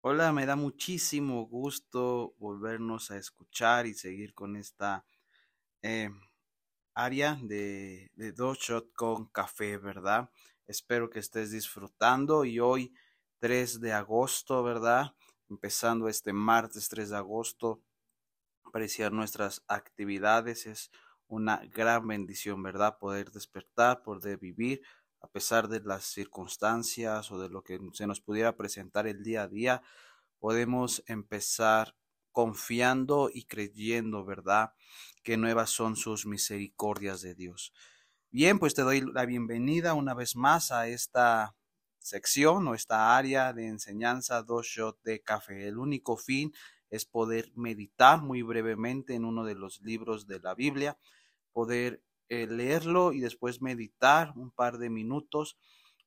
Hola, me da muchísimo gusto volvernos a escuchar y seguir con esta eh, área de, de dos shot con café, ¿verdad? Espero que estés disfrutando y hoy 3 de agosto, ¿verdad? Empezando este martes 3 de agosto, apreciar nuestras actividades es una gran bendición, ¿verdad? Poder despertar, poder vivir a pesar de las circunstancias o de lo que se nos pudiera presentar el día a día, podemos empezar confiando y creyendo, ¿verdad? Que nuevas son sus misericordias de Dios. Bien, pues te doy la bienvenida una vez más a esta sección o esta área de enseñanza dos shot de café. El único fin es poder meditar muy brevemente en uno de los libros de la Biblia, poder eh, leerlo y después meditar un par de minutos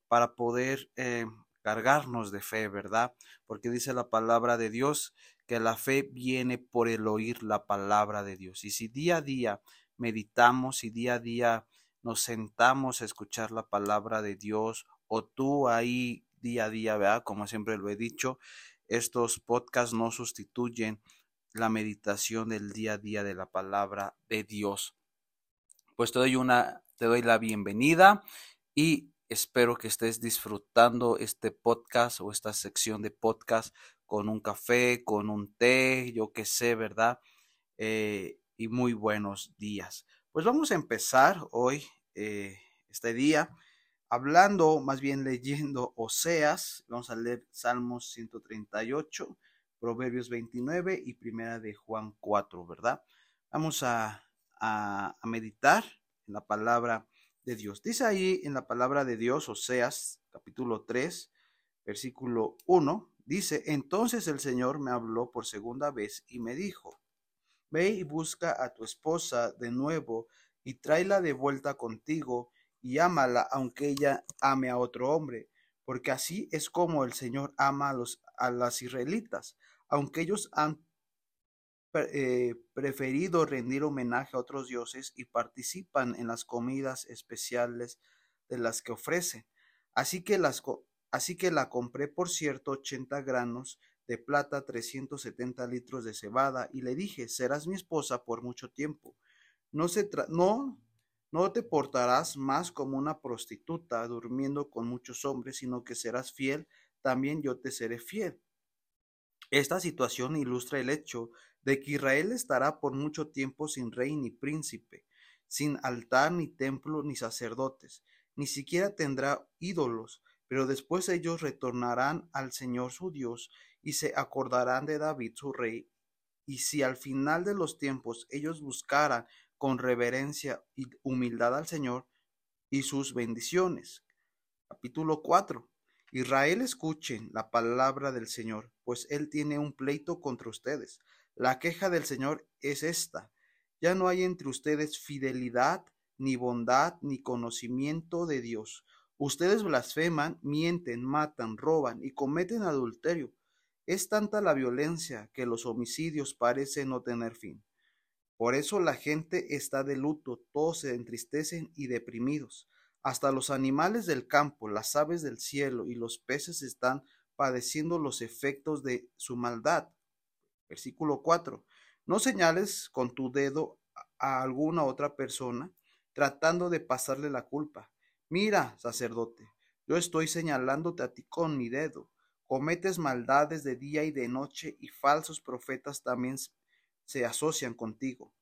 para poder eh, cargarnos de fe, ¿verdad? Porque dice la palabra de Dios que la fe viene por el oír la palabra de Dios. Y si día a día meditamos y día a día nos sentamos a escuchar la palabra de Dios o tú ahí día a día, ¿verdad? Como siempre lo he dicho, estos podcasts no sustituyen la meditación del día a día de la palabra de Dios pues te doy una, te doy la bienvenida y espero que estés disfrutando este podcast o esta sección de podcast con un café, con un té, yo qué sé, ¿verdad? Eh, y muy buenos días. Pues vamos a empezar hoy, eh, este día, hablando, más bien leyendo Oseas, vamos a leer Salmos 138, Proverbios 29 y Primera de Juan 4, ¿verdad? Vamos a a, meditar en la palabra de Dios. Dice ahí en la palabra de Dios, Oseas capítulo 3, versículo 1, dice, entonces el Señor me habló por segunda vez y me dijo, ve y busca a tu esposa de nuevo y tráela de vuelta contigo y ámala aunque ella ame a otro hombre, porque así es como el Señor ama a, los, a las israelitas, aunque ellos han eh, preferido rendir homenaje a otros dioses y participan en las comidas especiales de las que ofrecen. Así que, las, así que la compré por cierto 80 granos de plata, 370 litros de cebada y le dije, serás mi esposa por mucho tiempo. No, se no, no te portarás más como una prostituta durmiendo con muchos hombres, sino que serás fiel, también yo te seré fiel. Esta situación ilustra el hecho de que Israel estará por mucho tiempo sin rey ni príncipe, sin altar ni templo ni sacerdotes, ni siquiera tendrá ídolos, pero después ellos retornarán al Señor su Dios y se acordarán de David su rey. Y si al final de los tiempos ellos buscaran con reverencia y humildad al Señor y sus bendiciones. Capítulo 4. Israel escuchen la palabra del Señor, pues Él tiene un pleito contra ustedes. La queja del Señor es esta. Ya no hay entre ustedes fidelidad, ni bondad, ni conocimiento de Dios. Ustedes blasfeman, mienten, matan, roban y cometen adulterio. Es tanta la violencia que los homicidios parecen no tener fin. Por eso la gente está de luto, todos se entristecen y deprimidos. Hasta los animales del campo, las aves del cielo y los peces están padeciendo los efectos de su maldad. Versículo 4. No señales con tu dedo a alguna otra persona tratando de pasarle la culpa. Mira, sacerdote, yo estoy señalándote a ti con mi dedo. Cometes maldades de día y de noche y falsos profetas también se asocian contigo.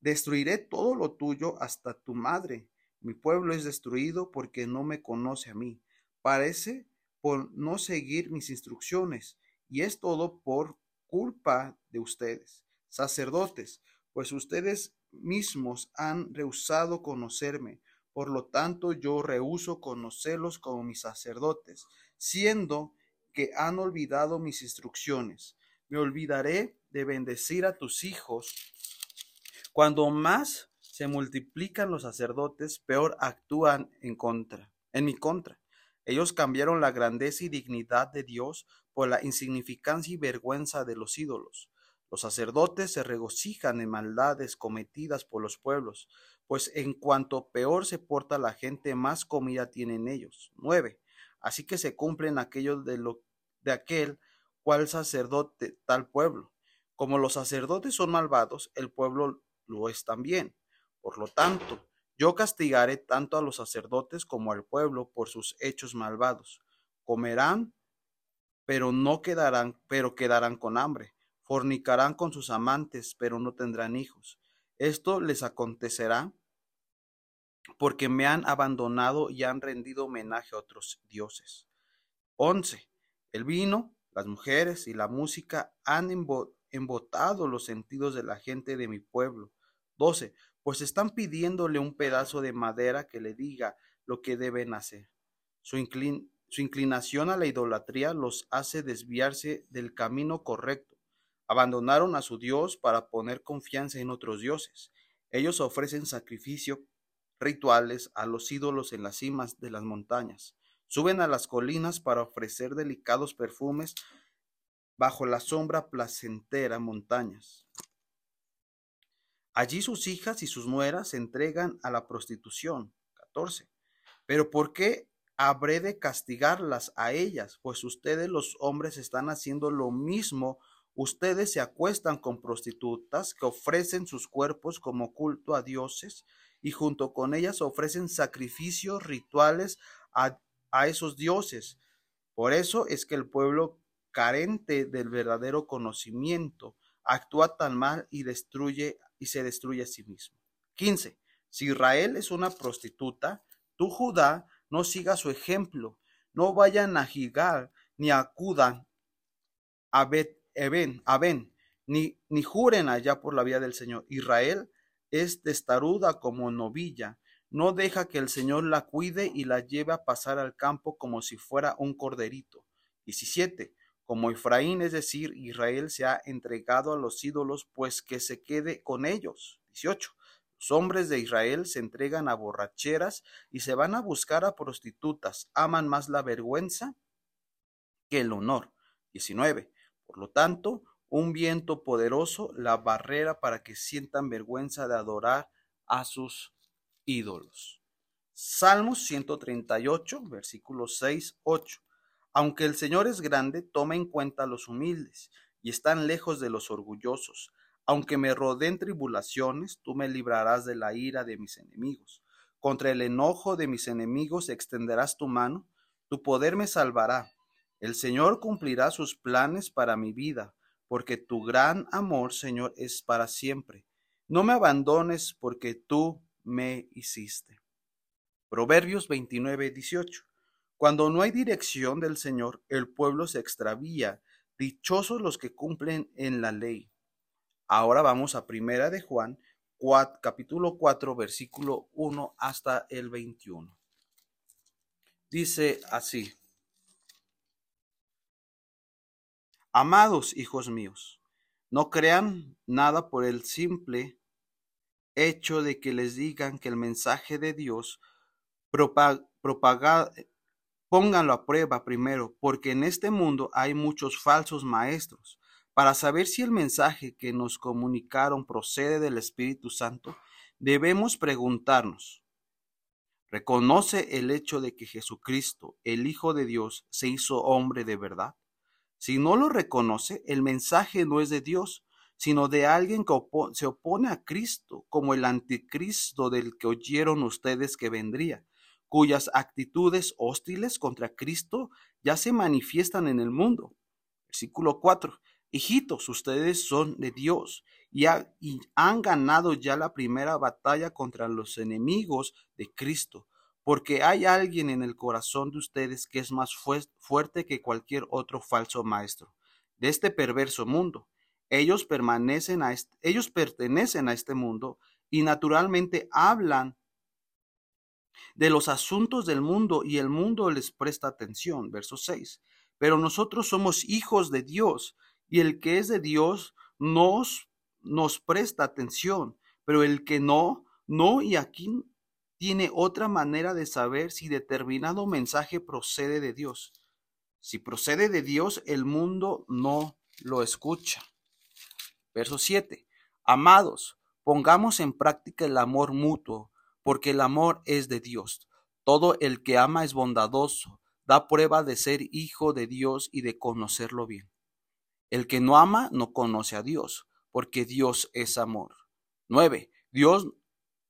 Destruiré todo lo tuyo hasta tu madre. Mi pueblo es destruido porque no me conoce a mí. Parece por no seguir mis instrucciones y es todo por culpa de ustedes, sacerdotes, pues ustedes mismos han rehusado conocerme. Por lo tanto, yo rehuso conocerlos como mis sacerdotes, siendo que han olvidado mis instrucciones. Me olvidaré de bendecir a tus hijos. Cuando más se multiplican los sacerdotes, peor actúan en contra, en mi contra. Ellos cambiaron la grandeza y dignidad de Dios por la insignificancia y vergüenza de los ídolos. Los sacerdotes se regocijan en maldades cometidas por los pueblos, pues en cuanto peor se porta la gente, más comida tienen ellos. 9. Así que se cumplen aquellos de, lo, de aquel cual sacerdote tal pueblo. Como los sacerdotes son malvados, el pueblo lo es también. Por lo tanto, yo castigaré tanto a los sacerdotes como al pueblo por sus hechos malvados. Comerán, pero no quedarán, pero quedarán con hambre. Fornicarán con sus amantes, pero no tendrán hijos. Esto les acontecerá porque me han abandonado y han rendido homenaje a otros dioses. 11. El vino, las mujeres y la música han embotado los sentidos de la gente de mi pueblo. 12. Pues están pidiéndole un pedazo de madera que le diga lo que deben hacer. Su, inclinación a la idolatría los hace desviarse del camino correcto. Abandonaron a su Dios para poner confianza en otros dioses. Ellos ofrecen sacrificio rituales a los ídolos en las cimas de las montañas. Suben a las colinas para ofrecer delicados perfumes bajo la sombra placentera montañas. Allí sus hijas y sus nueras se entregan a la prostitución. 14. Pero ¿por qué habré de castigarlas a ellas? Pues ustedes los hombres están haciendo lo mismo. Ustedes se acuestan con prostitutas que ofrecen sus cuerpos como culto a dioses y junto con ellas ofrecen sacrificios rituales a, esos dioses. Por eso es que el pueblo carente del verdadero conocimiento actúa tan mal y destruye y se destruye a sí mismo. 15. Si Israel es una prostituta, tú Judá no siga su ejemplo, no vayan a Gigal ni acudan a Bet, a Ben, ni, ni juren allá por la vía del Señor. Israel es testaruda como novilla, no deja que el Señor la cuide y la lleve a pasar al campo como si fuera un corderito. 17. Como Efraín, es decir, Israel se ha entregado a los ídolos, pues que se quede con ellos. 18. Los hombres de Israel se entregan a borracheras y se van a buscar a prostitutas, aman más la vergüenza que el honor. 19. Por lo tanto, un viento poderoso, la barrera para que sientan vergüenza de adorar a sus ídolos. Salmos 138, versículos 6, 8. Aunque el Señor es grande, toma en cuenta a los humildes y están lejos de los orgullosos. Aunque me rodeen tribulaciones, tú me librarás de la ira de mis enemigos. Contra el enojo de mis enemigos extenderás tu mano, tu poder me salvará. El Señor cumplirá sus planes para mi vida porque tu gran amor, Señor, es para siempre. No me abandones porque tú me hiciste. Proverbios 29, 18. Cuando no hay dirección del Señor, el pueblo se extravía. Dichosos los que cumplen en la ley. Ahora vamos a Primera de Juan, capítulo 4, versículo 1 hasta el 21. Dice así. Amados hijos míos, no crean nada por el simple hecho de que les digan que el mensaje de Dios propaga, pónganlo a prueba primero, porque en este mundo hay muchos falsos maestros. Para saber si el mensaje que nos comunicaron procede del Espíritu Santo, debemos preguntarnos, ¿reconoce el hecho de que Jesucristo, el Hijo de Dios, se hizo hombre de verdad? Si no lo reconoce, el mensaje no es de Dios, sino de alguien que se opone a Cristo, como el anticristo del que oyeron ustedes que vendría, cuyas actitudes hostiles contra Cristo ya se manifiestan en el mundo. Versículo 4. Hijitos, ustedes son de Dios y, han ganado ya la primera batalla contra los enemigos de Cristo porque hay alguien en el corazón de ustedes que es más fuerte que cualquier otro falso maestro de este perverso mundo. Ellos permanecen a ellos pertenecen a este mundo y naturalmente hablan de los asuntos del mundo y el mundo les presta atención. Verso 6. Pero nosotros somos hijos de Dios y el que es de Dios nos, nos presta atención, pero el que no, no, y aquí tiene otra manera de saber si determinado mensaje procede de Dios. Si procede de Dios, el mundo no lo escucha. Verso 7. Amados, pongamos en práctica el amor mutuo, porque el amor es de Dios. Todo el que ama es bondadoso, da prueba de ser hijo de Dios y de conocerlo bien. El que no ama no conoce a Dios, porque Dios es amor. 9. Dios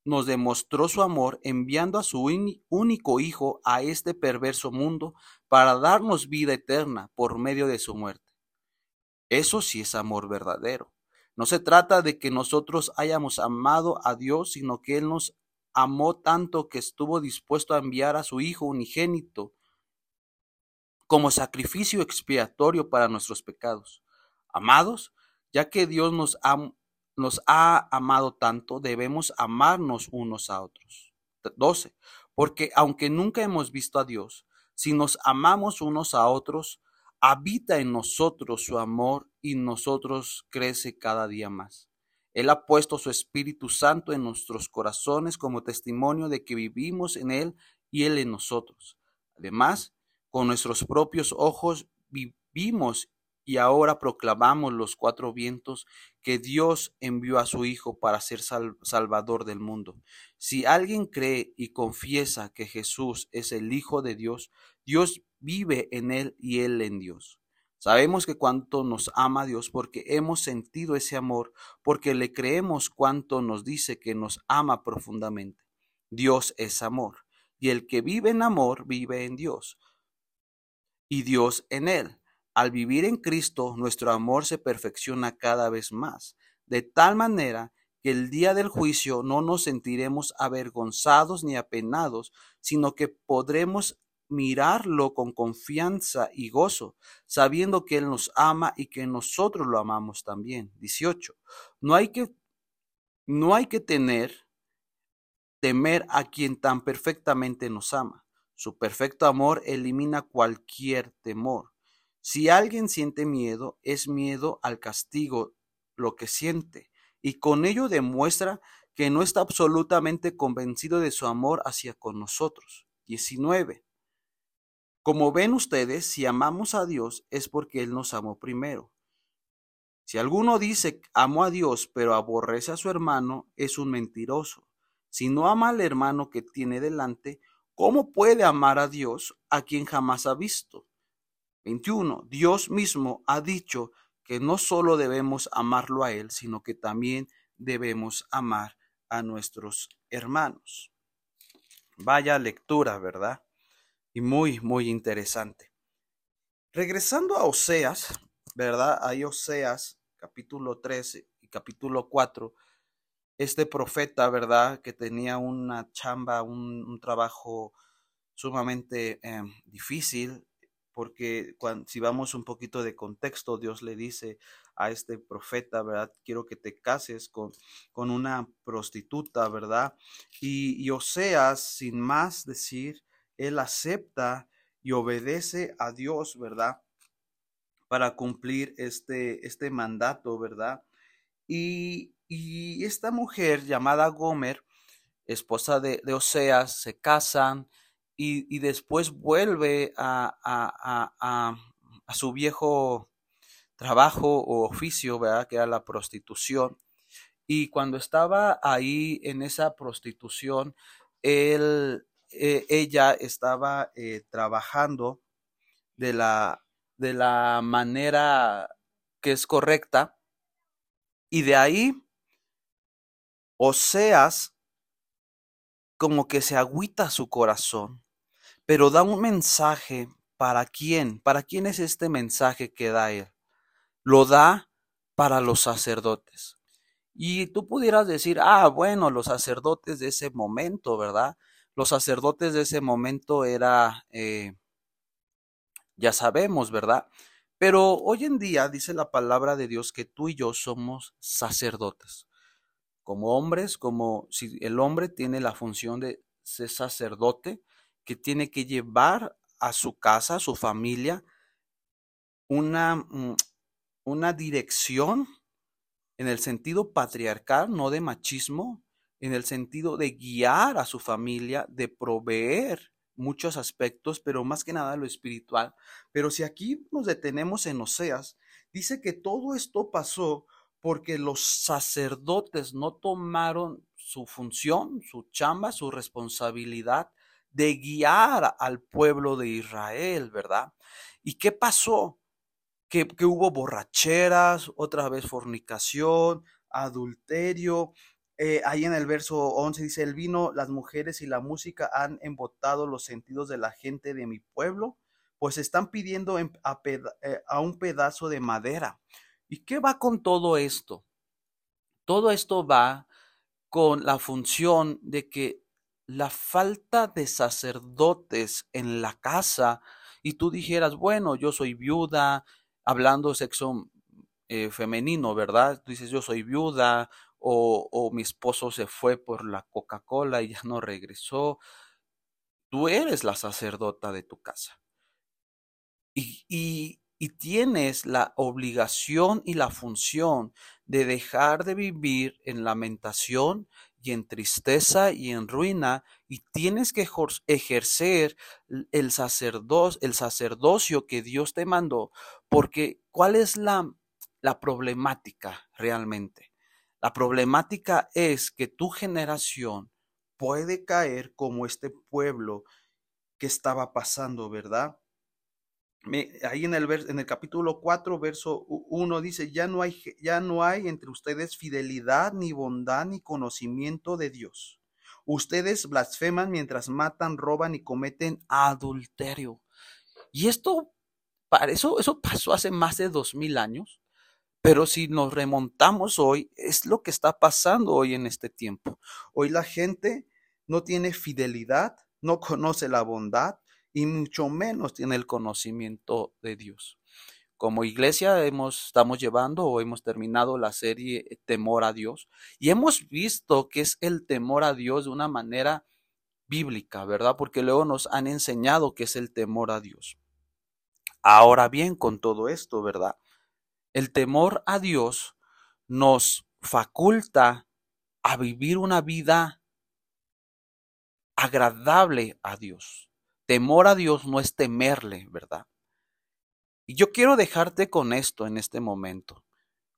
nos demostró su amor enviando a su único Hijo a este perverso mundo para darnos vida eterna por medio de su muerte. Eso sí es amor verdadero. No se trata de que nosotros hayamos amado a Dios, sino que Él nos amó tanto que estuvo dispuesto a enviar a su Hijo unigénito como sacrificio expiatorio para nuestros pecados. Amados, ya que Dios nos ha, nos ha amado tanto, debemos amarnos unos a otros. 12. Porque aunque nunca hemos visto a Dios, si nos amamos unos a otros, habita en nosotros su amor y nosotros crece cada día más. Él ha puesto su Espíritu Santo en nuestros corazones como testimonio de que vivimos en Él y Él en nosotros. Además, con nuestros propios ojos vivimos y ahora proclamamos los cuatro vientos que Dios envió a su Hijo para ser Salvador del mundo. Si alguien cree y confiesa que Jesús es el Hijo de Dios, Dios vive en él y él en Dios. Sabemos que cuánto nos ama Dios porque hemos sentido ese amor, porque le creemos cuánto nos dice que nos ama profundamente. Dios es amor, y el que vive en amor vive en Dios, y Dios en él. Al vivir en Cristo, nuestro amor se perfecciona cada vez más, de tal manera que el día del juicio no nos sentiremos avergonzados ni apenados, sino que podremos mirarlo con confianza y gozo, sabiendo que Él nos ama y que nosotros lo amamos también. 18. No hay que, no hay que tener, temer a quien tan perfectamente nos ama. Su perfecto amor elimina cualquier temor. Si alguien siente miedo, es miedo al castigo lo que siente, y con ello demuestra que no está absolutamente convencido de su amor hacia con nosotros. 19. Como ven ustedes, si amamos a Dios es porque Él nos amó primero. Si alguno dice amo a Dios pero aborrece a su hermano, es un mentiroso. Si no ama al hermano que tiene delante, ¿cómo puede amar a Dios a quien jamás ha visto? 21. Dios mismo ha dicho que no solo debemos amarlo a Él, sino que también debemos amar a nuestros hermanos. Vaya lectura, ¿verdad? Y muy, muy interesante. Regresando a Oseas, ¿verdad? Hay Oseas, capítulo 13 y capítulo 4. Este profeta, ¿verdad? Que tenía una chamba, un, trabajo sumamente em, difícil, porque cuando, si vamos un poquito de contexto, Dios le dice a este profeta, ¿verdad? Quiero que te cases con, con una prostituta, ¿verdad? Y, y Oseas, sin más decir, él acepta y obedece a Dios, ¿verdad? Para cumplir este, este mandato, ¿verdad? Y, esta mujer llamada Gomer, esposa de, Oseas, se casan y, después vuelve a, a, su viejo trabajo o oficio, ¿verdad? Que era la prostitución. Y cuando estaba ahí en esa prostitución, él eh, ella estaba eh, trabajando de la, de la manera que es correcta y de ahí Oseas como que se agüita su corazón, pero da un mensaje para quién, para quién es este mensaje que da él. Lo da para los sacerdotes. Y tú pudieras decir, ah, bueno, los sacerdotes de ese momento, ¿verdad? Los sacerdotes de ese momento era, eh, ya sabemos, ¿verdad? Pero hoy en día dice la palabra de Dios que tú y yo somos sacerdotes. Como hombres, como si el hombre tiene la función de ser sacerdote, que tiene que llevar a su casa, a su familia, una, mm, una dirección en el sentido patriarcal, no de machismo, en el sentido de guiar a su familia, de proveer muchos aspectos, pero más que nada lo espiritual. Pero si aquí nos detenemos en Oseas, dice que todo esto pasó porque los sacerdotes no tomaron su función, su chamba, su responsabilidad de guiar al pueblo de Israel, ¿verdad? ¿Y qué pasó? que, que hubo borracheras, otra vez fornicación, adulterio, eh, ahí en el verso 11 dice, el vino, las mujeres y la música han embotado los sentidos de la gente de mi pueblo, pues están pidiendo eh, a, un pedazo de madera. ¿Y qué va con todo esto? Todo esto va con la función de que la falta de sacerdotes en la casa y tú dijeras, bueno, yo soy viuda, hablando sexo eh, femenino, ¿verdad? Tú dices, yo soy viuda o, mi esposo se fue por la Coca-Cola y ya no regresó. Tú eres la sacerdota de tu casa. Y, y, y, tienes la obligación y la función de dejar de vivir en lamentación y en tristeza y en ruina y tienes que ejercer el, el sacerdocio que Dios te mandó. Porque ¿cuál es la, la problemática realmente? La problemática es que tu generación puede caer como este pueblo que estaba pasando, ¿verdad? ahí en el, en el capítulo 4, verso 1 dice, ya no, hay, ya no hay entre ustedes fidelidad, ni bondad, ni conocimiento de Dios. Ustedes blasfeman mientras matan, roban y cometen adulterio. Y esto, eso, eso pasó hace más de dos mil años. Pero si nos remontamos hoy, es lo que está pasando hoy en este tiempo. Hoy la gente no tiene fidelidad, no conoce la bondad y mucho menos tiene el conocimiento de Dios. Como iglesia hemos, estamos llevando o hemos terminado la serie Temor a Dios y hemos visto que es el temor a Dios de una manera bíblica, ¿verdad? Porque luego nos han enseñado que es el temor a Dios. Ahora bien, con todo esto, ¿verdad? El temor a Dios nos faculta a vivir una vida agradable a Dios. Temor a Dios no es temerle, ¿verdad? Y yo quiero dejarte con esto en este momento.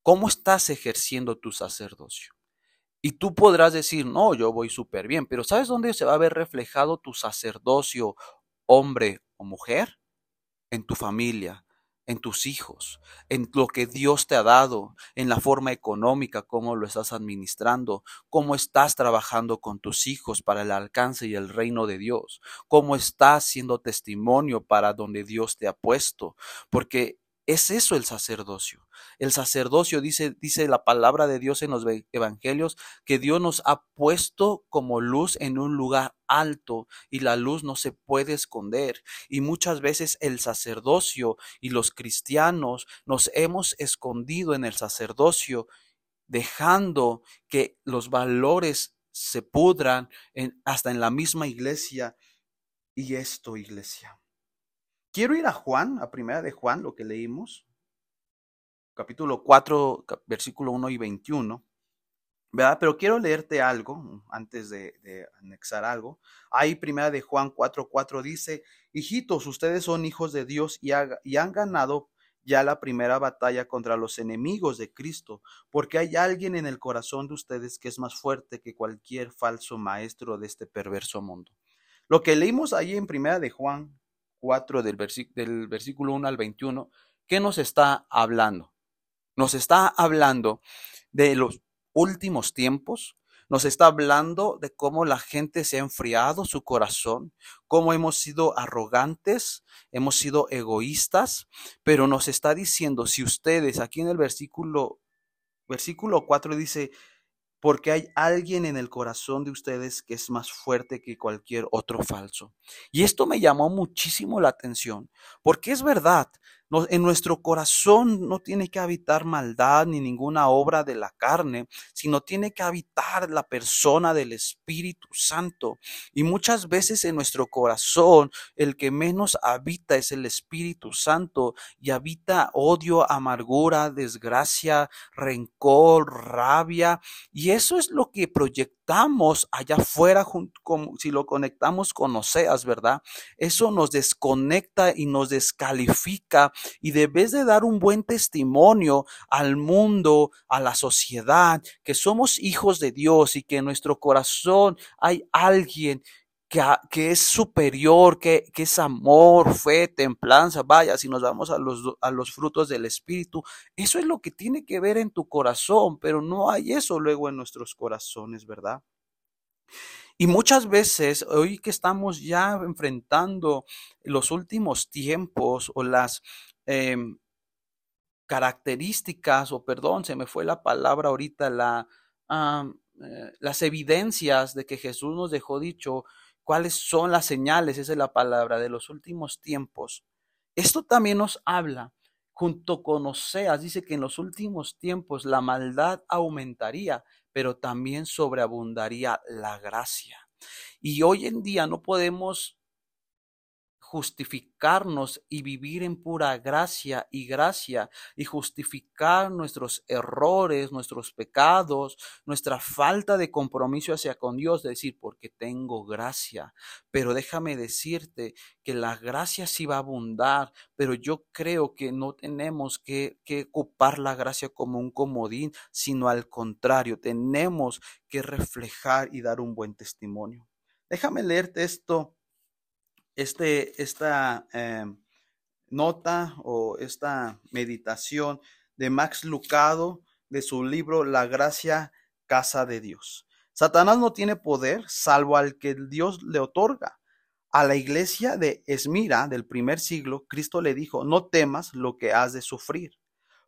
¿Cómo estás ejerciendo tu sacerdocio? Y tú podrás decir, no, yo voy súper bien, pero ¿sabes dónde se va a ver reflejado tu sacerdocio, hombre o mujer? En tu familia, en tus hijos, en lo que Dios te ha dado, en la forma económica, cómo lo estás administrando, cómo estás trabajando con tus hijos para el alcance y el reino de Dios, cómo estás siendo testimonio para donde Dios te ha puesto, porque es eso el sacerdocio. El sacerdocio dice, dice la palabra de Dios en los evangelios que Dios nos ha puesto como luz en un lugar alto y la luz no se puede esconder. Y muchas veces el sacerdocio y los cristianos nos hemos escondido en el sacerdocio dejando que los valores se pudran hasta en la misma iglesia. Y esto, iglesia, Quiero ir a Juan, a primera de Juan, lo que leímos, capítulo 4, versículo 1 y 21. ¿verdad? Pero quiero leerte algo antes de, anexar algo. Ahí primera de Juan 4, 4 dice, hijitos, ustedes son hijos de Dios y, y han ganado ya la primera batalla contra los enemigos de Cristo, porque hay alguien en el corazón de ustedes que es más fuerte que cualquier falso maestro de este perverso mundo. Lo que leímos ahí en primera de Juan 4 del, versículo 1 al 21, ¿qué nos está hablando? Nos está hablando de los últimos tiempos, nos está hablando de cómo la gente se ha enfriado su corazón, cómo hemos sido arrogantes, hemos sido egoístas, pero nos está diciendo, si ustedes, aquí en el versículo, versículo 4 dice, porque hay alguien en el corazón de ustedes que es más fuerte que cualquier otro falso. Y esto me llamó muchísimo la atención, porque es verdad, en nuestro corazón no tiene que habitar maldad ni ninguna obra de la carne, sino tiene que habitar la persona del Espíritu Santo. Y muchas veces en nuestro corazón el que menos habita es el Espíritu Santo y habita odio, amargura, desgracia, rencor, rabia. Y eso es lo que proyectamos allá afuera, si lo conectamos con Oseas, ¿verdad? Eso nos desconecta y nos descalifica y debes de dar un buen testimonio al mundo, a la sociedad, que somos hijos de Dios y que en nuestro corazón hay alguien que, es superior, que, es amor, fe, templanza, vaya, si nos vamos a los, a los frutos del Espíritu, eso es lo que tiene que ver en tu corazón, pero no hay eso luego en nuestros corazones, ¿verdad? Y muchas veces, hoy que estamos ya enfrentando los últimos tiempos o las em, características, o perdón, se me fue la palabra ahorita, la, eh, las evidencias de que Jesús nos dejó dicho, cuáles son las señales, esa es la palabra, de los últimos tiempos. Esto también nos habla, junto con Oseas, dice que en los últimos tiempos la maldad aumentaría, pero también sobreabundaría la gracia. Y hoy en día no podemos justificarnos y vivir en pura gracia y gracia y justificar nuestros errores, nuestros pecados, nuestra falta de compromiso hacia con Dios, decir, porque tengo gracia. Pero déjame decirte que la gracia sí va a abundar, pero yo creo que no tenemos que, que ocupar la gracia como un comodín, sino al contrario, tenemos que reflejar y dar un buen testimonio. Déjame leerte esto este, esta eh, nota o esta meditación de Max Lucado de su libro La gracia casa de Dios. Satanás no tiene poder salvo al que Dios le otorga. A la iglesia de Esmira del primer siglo, Cristo le dijo, no temas lo que has de sufrir.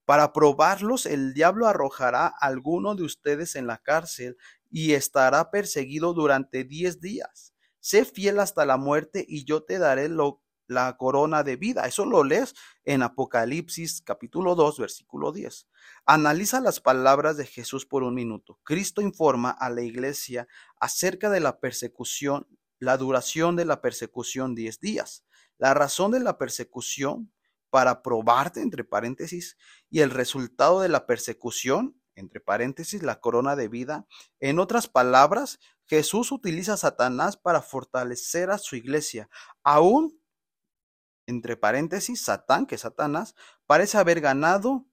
Para probarlos, el diablo arrojará a alguno de ustedes en la cárcel y estará perseguido durante diez días sé fiel hasta la muerte y yo te daré la corona de vida. Eso lo lees en Apocalipsis capítulo 2, versículo 10. Analiza las palabras de Jesús por un minuto. Cristo informa a la iglesia acerca de la persecución, la duración de la persecución 10 días, la razón de la persecución para probarte, entre paréntesis, y el resultado de la persecución, entre paréntesis, la corona de vida. En otras palabras, Jesús utiliza a Satanás para fortalecer a su iglesia. Aún, entre paréntesis, Satán, que Satanás, parece haber ganado,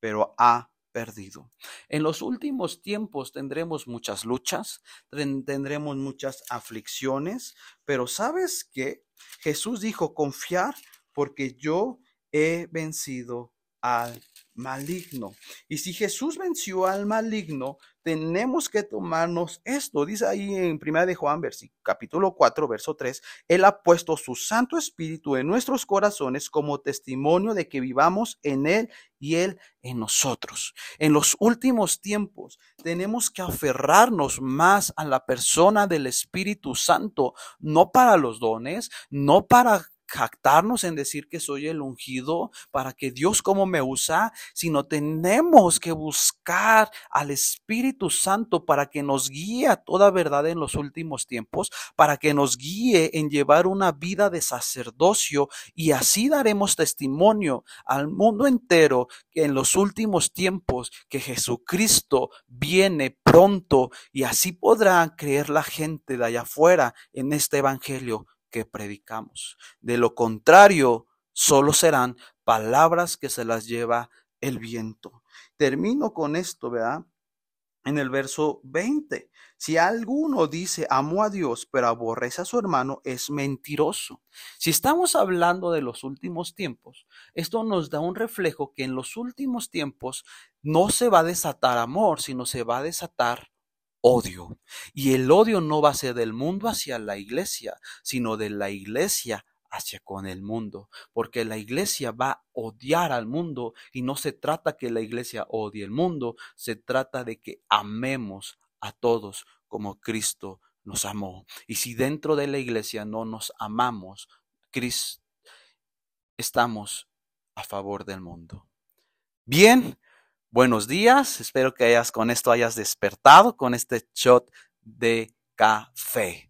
pero ha perdido. En los últimos tiempos tendremos muchas luchas, tendremos muchas aflicciones, pero ¿sabes qué? Jesús dijo, confiar porque yo he vencido al maligno. Y si Jesús venció al maligno, tenemos que tomarnos esto. Dice ahí en 1 de Juan, capítulo 4, verso 3, Él ha puesto su Santo Espíritu en nuestros corazones como testimonio de que vivamos en Él y Él en nosotros. En los últimos tiempos tenemos que aferrarnos más a la persona del Espíritu Santo, no para los dones, no para jactarnos en decir que soy el ungido para que Dios como me usa, sino tenemos que buscar al Espíritu Santo para que nos guíe a toda verdad en los últimos tiempos, para que nos guíe en llevar una vida de sacerdocio y así daremos testimonio al mundo entero que en los últimos tiempos que Jesucristo viene pronto y así podrá creer la gente de allá afuera en este evangelio que predicamos. De lo contrario, solo serán palabras que se las lleva el viento. Termino con esto, ¿verdad? En el verso 20, si alguno dice amo a Dios pero aborrece a su hermano, es mentiroso. Si estamos hablando de los últimos tiempos, esto nos da un reflejo que en los últimos tiempos no se va a desatar amor, sino se va a desatar odio. Y el odio no va a ser del mundo hacia la iglesia, sino de la iglesia hacia con el mundo, porque la iglesia va a odiar al mundo y no se trata que la iglesia odie el mundo, se trata de que amemos a todos como Cristo nos amó. Y si dentro de la iglesia no nos amamos, Cristo, estamos a favor del mundo. Bien, Buenos días, espero que hayas con esto hayas despertado con este shot de café.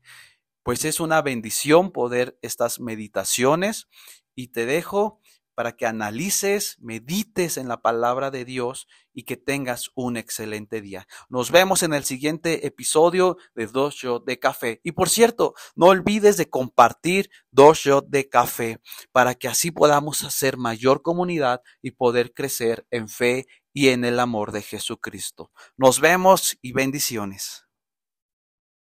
Pues es una bendición poder estas meditaciones y te dejo para que analices, medites en la palabra de Dios y que tengas un excelente día. Nos vemos en el siguiente episodio de Dos Shots de Café. Y por cierto, no olvides de compartir Dos Shots de Café para que así podamos hacer mayor comunidad y poder crecer en fe y en el amor de Jesucristo. Nos vemos y bendiciones.